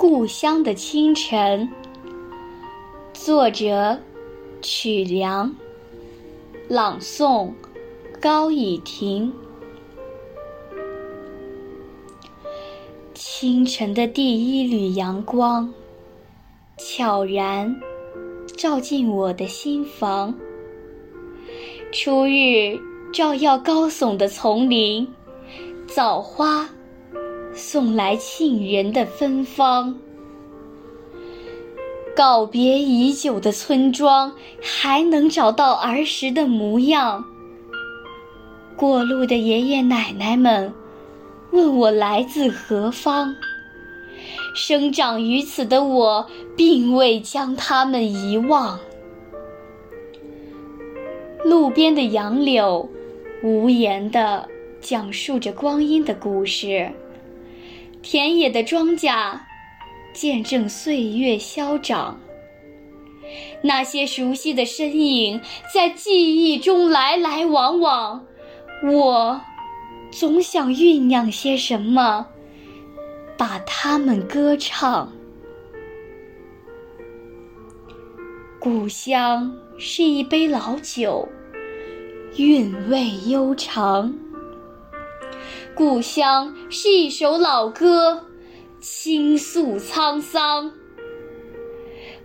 故乡的清晨，作者曲梁，朗诵高以婷。清晨的第一缕阳光，悄然照进我的心房。初日照耀高耸的丛林，枣花。送来沁人的芬芳。告别已久的村庄，还能找到儿时的模样。过路的爷爷奶奶们问我来自何方，生长于此的我，并未将他们遗忘。路边的杨柳，无言地讲述着光阴的故事。田野的庄稼，见证岁月消长。那些熟悉的身影，在记忆中来来往往。我总想酝酿些什么，把它们歌唱。故乡是一杯老酒，韵味悠长。故乡是一首老歌，倾诉沧桑。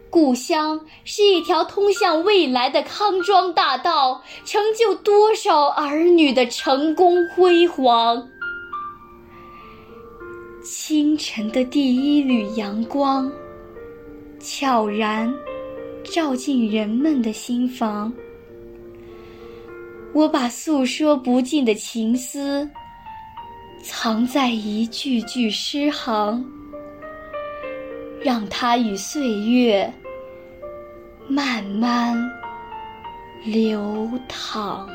故乡是一条通向未来的康庄大道，成就多少儿女的成功辉煌。清晨的第一缕阳光，悄然照进人们的心房。我把诉说不尽的情思。藏在一句句诗行，让它与岁月慢慢流淌。